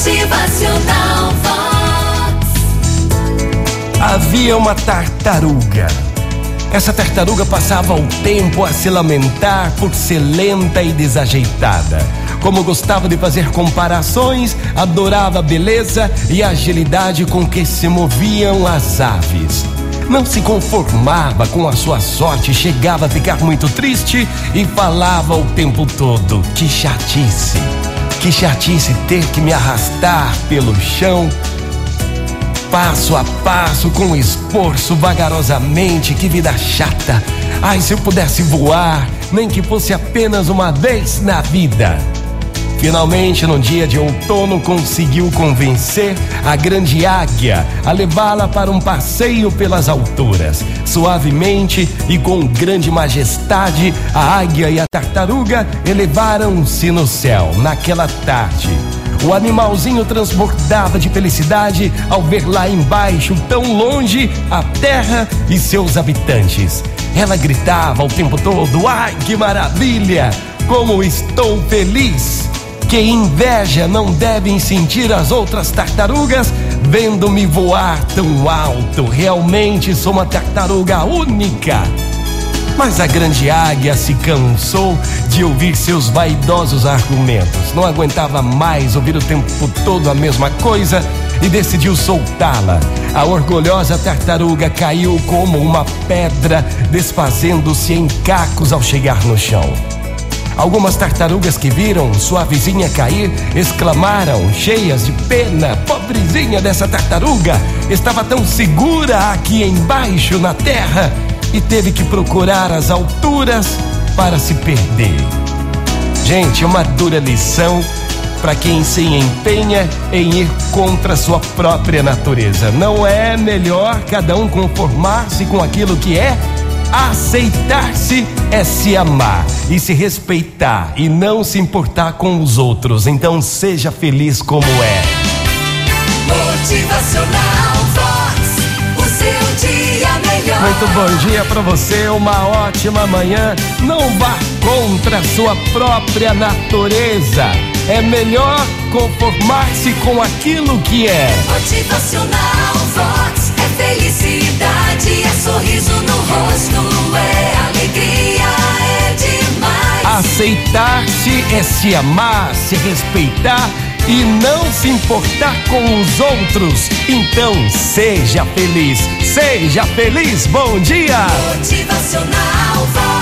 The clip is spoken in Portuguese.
Motivacional Vox. Havia uma tartaruga. Essa tartaruga passava o tempo a se lamentar por ser lenta e desajeitada. Como gostava de fazer comparações, adorava a beleza e a agilidade com que se moviam as aves. Não se conformava com a sua sorte, chegava a ficar muito triste e falava o tempo todo: que chatice, que chatice ter que me arrastar pelo chão passo a passo, com esforço, vagarosamente, que vida chata. Ai, se eu pudesse voar, nem que fosse apenas uma vez na vida. Finalmente, no dia de outono, conseguiu convencer a grande águia a levá-la para um passeio pelas alturas. Suavemente e com grande majestade, a águia e a tartaruga elevaram-se no céu naquela tarde. O animalzinho transbordava de felicidade ao ver lá embaixo, tão longe, a terra e seus habitantes. Ela gritava o tempo todo: Ai, que maravilha! Como estou feliz! Que inveja não devem sentir as outras tartarugas vendo-me voar tão alto. Realmente sou uma tartaruga única. Mas a grande águia se cansou de ouvir seus vaidosos argumentos. Não aguentava mais ouvir o tempo todo a mesma coisa e decidiu soltá-la. A orgulhosa tartaruga caiu como uma pedra, desfazendo-se em cacos ao chegar no chão. Algumas tartarugas que viram sua vizinha cair exclamaram, cheias de pena: Pobrezinha dessa tartaruga! Estava tão segura aqui embaixo na terra e teve que procurar as alturas para se perder. Gente, uma dura lição para quem se empenha em ir contra sua própria natureza. Não é melhor cada um conformar-se com aquilo que é? Aceitar-se é se amar e se respeitar e não se importar com os outros. Então seja feliz como é. Motivacional Vox. O seu dia melhor. Muito bom dia para você, uma ótima manhã. Não vá contra a sua própria natureza. É melhor conformar-se com aquilo que é. Motivacional Aceitar-se é se amar, se respeitar e não se importar com os outros. Então seja feliz, seja feliz. Bom dia! Motivacional.